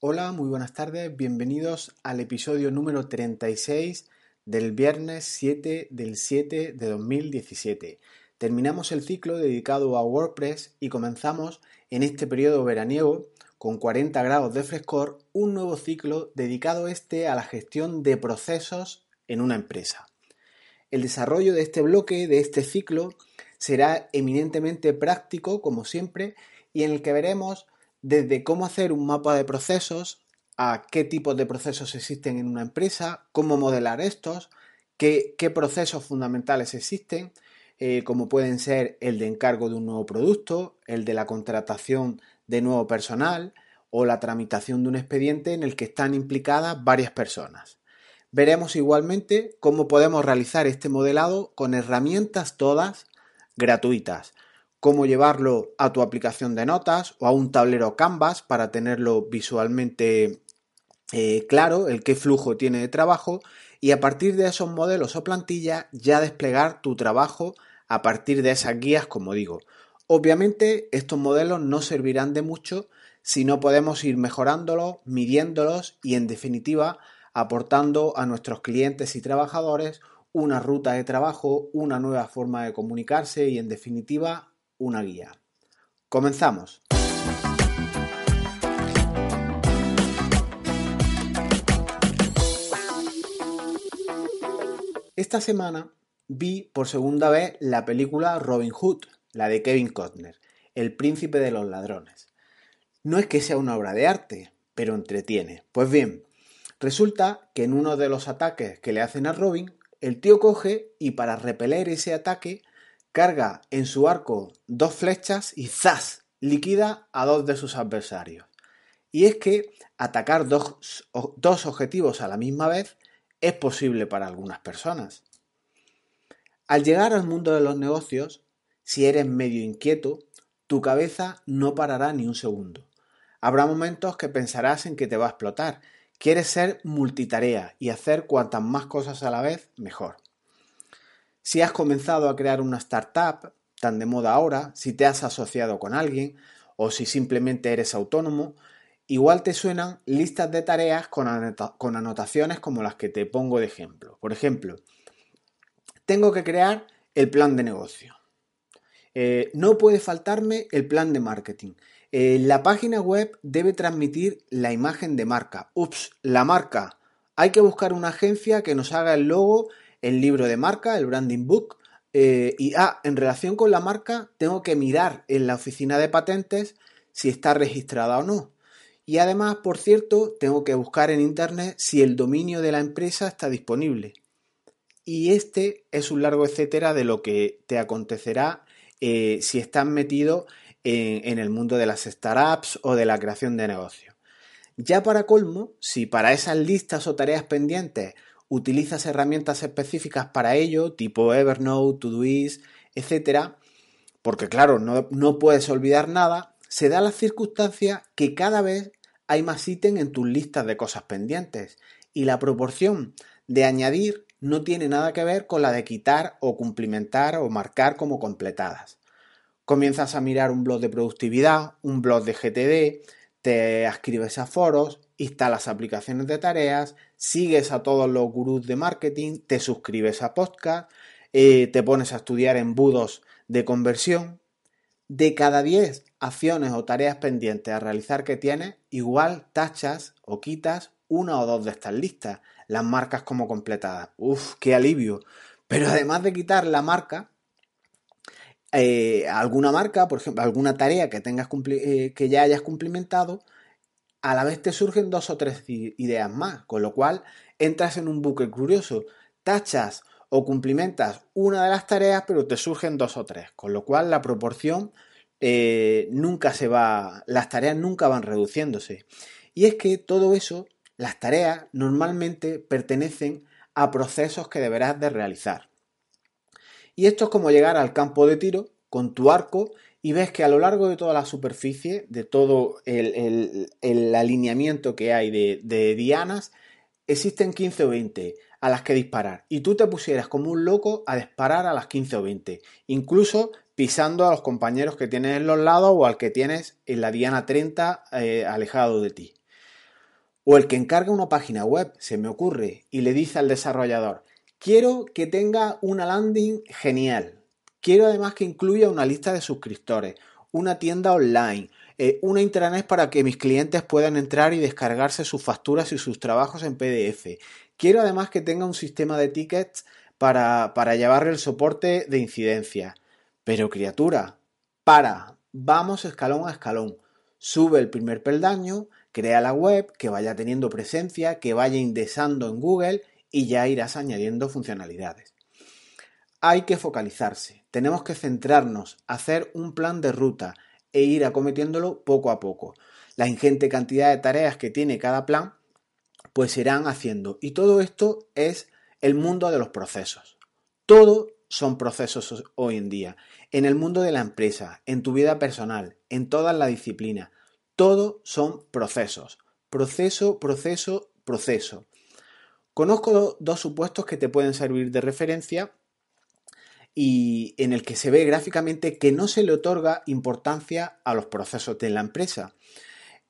Hola, muy buenas tardes, bienvenidos al episodio número 36 del viernes 7 del 7 de 2017. Terminamos el ciclo dedicado a WordPress y comenzamos en este periodo veraniego con 40 grados de frescor un nuevo ciclo dedicado este a la gestión de procesos en una empresa. El desarrollo de este bloque, de este ciclo, será eminentemente práctico, como siempre, y en el que veremos desde cómo hacer un mapa de procesos, a qué tipos de procesos existen en una empresa, cómo modelar estos, qué, procesos fundamentales existen, eh, como pueden ser el de encargo de un nuevo producto, el de la contratación de nuevo personal o la tramitación de un expediente en el que están implicadas varias personas. Veremos igualmente cómo podemos realizar este modelado con herramientas todas gratuitas, cómo llevarlo a tu aplicación de notas o a un tablero Canvas para tenerlo visualmente eh, claro, el qué flujo tiene de trabajo y a partir de esos modelos o plantillas ya desplegar tu trabajo a partir de esas guías, como digo. Obviamente estos modelos no servirán de mucho si no podemos ir mejorándolos, midiéndolos y en definitiva aportando a nuestros clientes y trabajadores una ruta de trabajo, una nueva forma de comunicarse y en definitiva una guía. Comenzamos. Esta semana vi por segunda vez la película Robin Hood, la de Kevin Costner, El príncipe de los ladrones. No es que sea una obra de arte, pero entretiene. Pues bien, resulta que en uno de los ataques que le hacen a Robin, el tío coge y para repeler ese ataque carga en su arco dos flechas y ¡zas! liquida a dos de sus adversarios. Y es que atacar dos, dos objetivos a la misma vez es posible para algunas personas. Al llegar al mundo de los negocios, si eres medio inquieto, tu cabeza no parará ni un segundo. Habrá momentos que pensarás en que te va a explotar. Quieres ser multitarea y hacer cuantas más cosas a la vez, mejor. Si has comenzado a crear una startup, tan de moda ahora, si te has asociado con alguien o si simplemente eres autónomo, igual te suenan listas de tareas con, anotaciones como las que te pongo de ejemplo. Por ejemplo, tengo que crear el plan de negocio. Eh, no puede faltarme el plan de marketing. Eh, la página web debe transmitir la imagen de marca. Ups, la marca. Hay que buscar una agencia que nos haga el logo el libro de marca, el branding book. Eh, y ah, en relación con la marca, tengo que mirar en la oficina de patentes si está registrada o no. Y además, por cierto, tengo que buscar en internet si el dominio de la empresa está disponible. Y este es un largo etcétera de lo que te acontecerá eh, si estás metido en, en el mundo de las startups o de la creación de negocios. Ya para colmo, si para esas listas o tareas pendientes utilizas herramientas específicas para ello, tipo Evernote, Todoist, etcétera, porque claro, no, no, puedes olvidar nada, se da la circunstancia que cada vez hay más ítems en tus listas de cosas pendientes y la proporción de añadir no tiene nada que ver con la de quitar o cumplimentar o marcar como completadas. Comienzas a mirar un blog de productividad, un blog de GTD, te escribes a foros, instalas aplicaciones de tareas, sigues a todos los gurús de marketing, te suscribes a podcast, eh, te pones a estudiar embudos de conversión. De cada 10 acciones o tareas pendientes a realizar que tienes, igual tachas o quitas una o dos de estas listas, las marcas como completadas. Uf, qué alivio. Pero además de quitar la marca, eh, alguna marca, por ejemplo, alguna tarea que tengas eh, que ya hayas cumplimentado, a la vez te surgen dos o tres ideas más, con lo cual entras en un buque curioso, tachas o cumplimentas una de las tareas, pero te surgen dos o tres, con lo cual la proporción eh, nunca se va, las tareas nunca van reduciéndose. Y es que todo eso, las tareas normalmente pertenecen a procesos que deberás de realizar. Y esto es como llegar al campo de tiro con tu arco y ves que a lo largo de toda la superficie, de todo el, alineamiento que hay de, dianas, existen 15 o 20 a las que disparar. Y tú te pusieras como un loco a disparar a las 15 o 20, incluso pisando a los compañeros que tienes en los lados o al que tienes en la diana 30 eh, alejado de ti. O el que encarga una página web, se me ocurre, y le dice al desarrollador, quiero que tenga una landing genial. Quiero además que incluya una lista de suscriptores, una tienda online, eh, una intranet para que mis clientes puedan entrar y descargarse sus facturas y sus trabajos en PDF. Quiero además que tenga un sistema de tickets para, para llevarle el soporte de incidencia. Pero criatura, para, vamos escalón a escalón. Sube el primer peldaño, crea la web, que vaya teniendo presencia, que vaya indexando en Google y ya irás añadiendo funcionalidades. Hay que focalizarse, tenemos que centrarnos, hacer un plan de ruta e ir acometiéndolo poco a poco. La ingente cantidad de tareas que tiene cada plan, pues irán haciendo. Y todo esto es el mundo de los procesos. Todo son procesos hoy en día. En el mundo de la empresa, en tu vida personal, en todas las disciplinas. Todo son procesos. Proceso, proceso, proceso. Conozco dos supuestos que te pueden servir de referencia y en el que se ve gráficamente que no se le otorga importancia a los procesos de la empresa.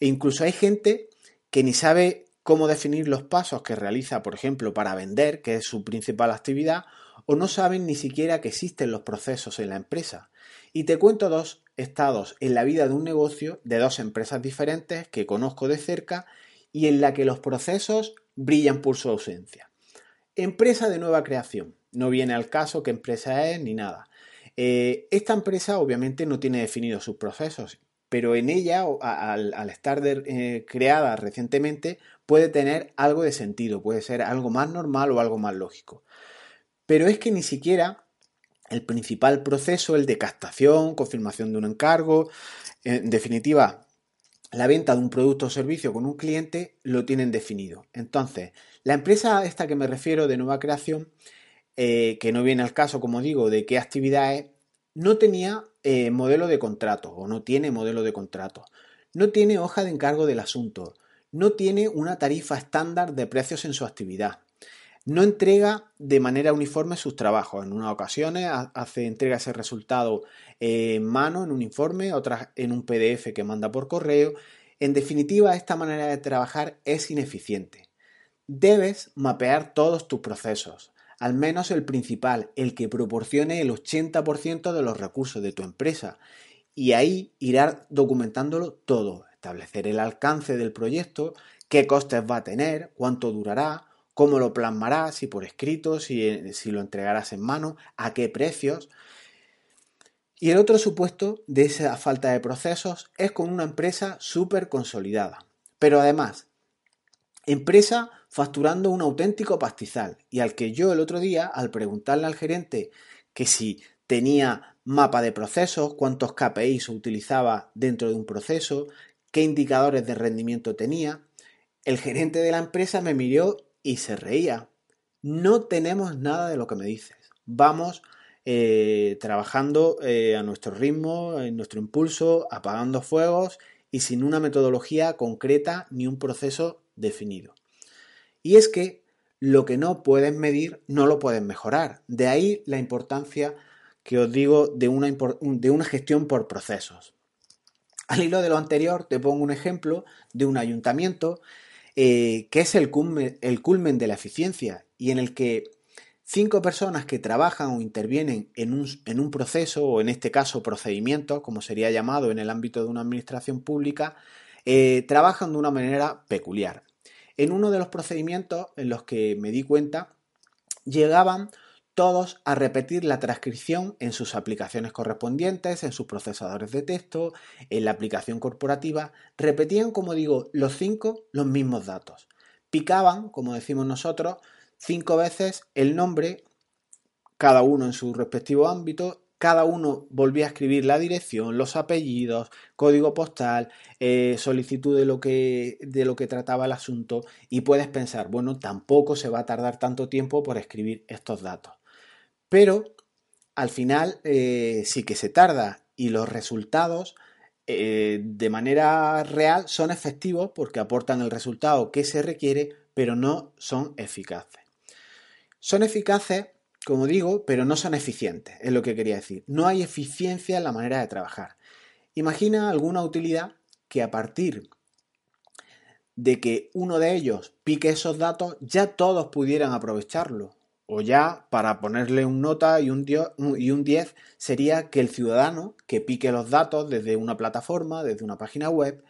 E incluso hay gente que ni sabe cómo definir los pasos que realiza, por ejemplo, para vender, que es su principal actividad, o no saben ni siquiera que existen los procesos en la empresa. Y te cuento dos estados en la vida de un negocio de dos empresas diferentes que conozco de cerca y en la que los procesos brillan por su ausencia. Empresa de nueva creación. No viene al caso qué empresa es ni nada. Eh, esta empresa obviamente no tiene definidos sus procesos, pero en ella, al, estar eh, creada recientemente, puede tener algo de sentido, puede ser algo más normal o algo más lógico. Pero es que ni siquiera el principal proceso, el de captación, confirmación de un encargo, en definitiva, la venta de un producto o servicio con un cliente lo tienen definido. Entonces, la empresa esta que me refiero de nueva creación, eh, que no viene al caso, como digo, de qué actividades, no tenía eh, modelo de contrato o no tiene modelo de contrato, no tiene hoja de encargo del asunto, no tiene una tarifa estándar de precios en su actividad, no entrega de manera uniforme sus trabajos. En unas ocasiones hace entrega ese resultado en mano, en un informe, otras en un PDF que manda por correo. En definitiva, esta manera de trabajar es ineficiente. Debes mapear todos tus procesos, al menos el principal, el que proporcione el 80% de los recursos de tu empresa. Y ahí irás documentándolo todo, establecer el alcance del proyecto, qué costes va a tener, cuánto durará, cómo lo plasmarás, si por escrito, si, si lo entregarás en mano, a qué precios. Y el otro supuesto de esa falta de procesos es con una empresa súper consolidada. Pero además, empresa facturando un auténtico pastizal y al que yo el otro día, al preguntarle al gerente que si tenía mapa de procesos, cuántos KPIs utilizaba dentro de un proceso, qué indicadores de rendimiento tenía, el gerente de la empresa me miró y se reía. No tenemos nada de lo que me dices. Vamos eh, trabajando eh, a nuestro ritmo, en nuestro impulso, apagando fuegos y sin una metodología concreta ni un proceso definido. Y es que lo que no puedes medir no lo puedes mejorar. De ahí la importancia que os digo de una, de una gestión por procesos. Al hilo de lo anterior, te pongo un ejemplo de un ayuntamiento eh, que es el culmen, de la eficiencia y en el que cinco personas que trabajan o intervienen en un, en un, proceso, o en este caso procedimiento, como sería llamado en el ámbito de una administración pública, eh, trabajan de una manera peculiar. En uno de los procedimientos en los que me di cuenta, llegaban todos a repetir la transcripción en sus aplicaciones correspondientes, en sus procesadores de texto, en la aplicación corporativa, repetían, como digo, los cinco los mismos datos. Picaban, como decimos nosotros, cinco veces el nombre, cada uno en su respectivo ámbito, cada uno volvía a escribir la dirección, los apellidos, código postal, eh, solicitud de lo, que, de lo que trataba el asunto. Y puedes pensar, bueno, tampoco se va a tardar tanto tiempo por escribir estos datos pero al final eh, sí que se tarda y los resultados eh, de manera real son efectivos porque aportan el resultado que se requiere, pero no son eficaces. Son eficaces, como digo, pero no son eficientes, es lo que quería decir. No hay eficiencia en la manera de trabajar. Imagina alguna utilidad que a partir de que uno de ellos pique esos datos, ya todos pudieran aprovecharlo. O ya, para ponerle un nota y un, y un 10, sería que el ciudadano que pique los datos desde una plataforma, desde una página web,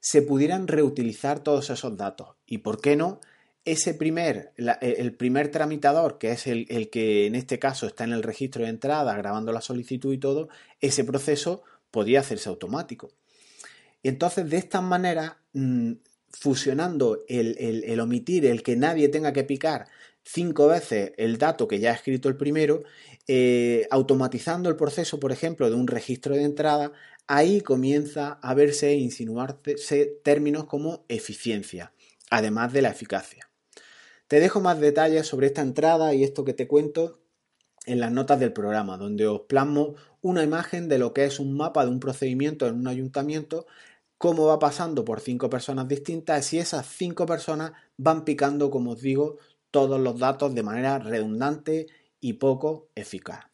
se pudieran reutilizar todos esos datos. Y por qué no, ese primer, e, el primer tramitador, que es el, que en este caso está en el registro de entrada, grabando la solicitud y todo, ese proceso podía hacerse automático. Y entonces, de esta manera, mm, fusionando el, omitir, el que nadie tenga que picar cinco veces el dato que ya ha escrito el primero, eh, automatizando el proceso, por ejemplo, de un registro de entrada, ahí comienza a verse e insinuarse términos como eficiencia, además de la eficacia. Te dejo más detalles sobre esta entrada y esto que te cuento en las notas del programa, donde os plasmo una imagen de lo que es un mapa de un procedimiento en un ayuntamiento cómo va pasando por cinco personas distintas y esas cinco personas van picando, como os digo, todos los datos de manera redundante y poco eficaz.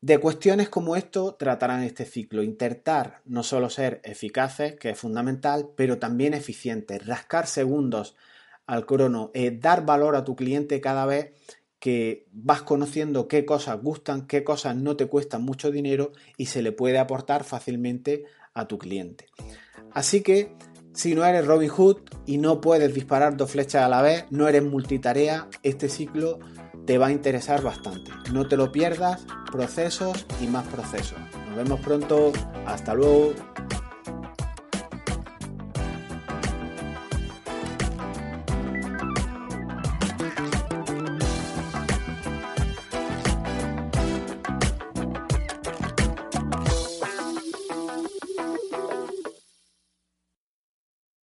De cuestiones como esto tratarán este ciclo, intentar no solo ser eficaces, que es fundamental, pero también eficientes, rascar segundos al crono, eh, dar valor a tu cliente cada vez que vas conociendo qué cosas gustan, qué cosas no te cuestan mucho dinero y se le puede aportar fácilmente a tu cliente. Así que si no eres Robin Hood y no puedes disparar dos flechas a la vez, no eres multitarea, este ciclo te va a interesar bastante. No te lo pierdas, procesos y más procesos. Nos vemos pronto, hasta luego.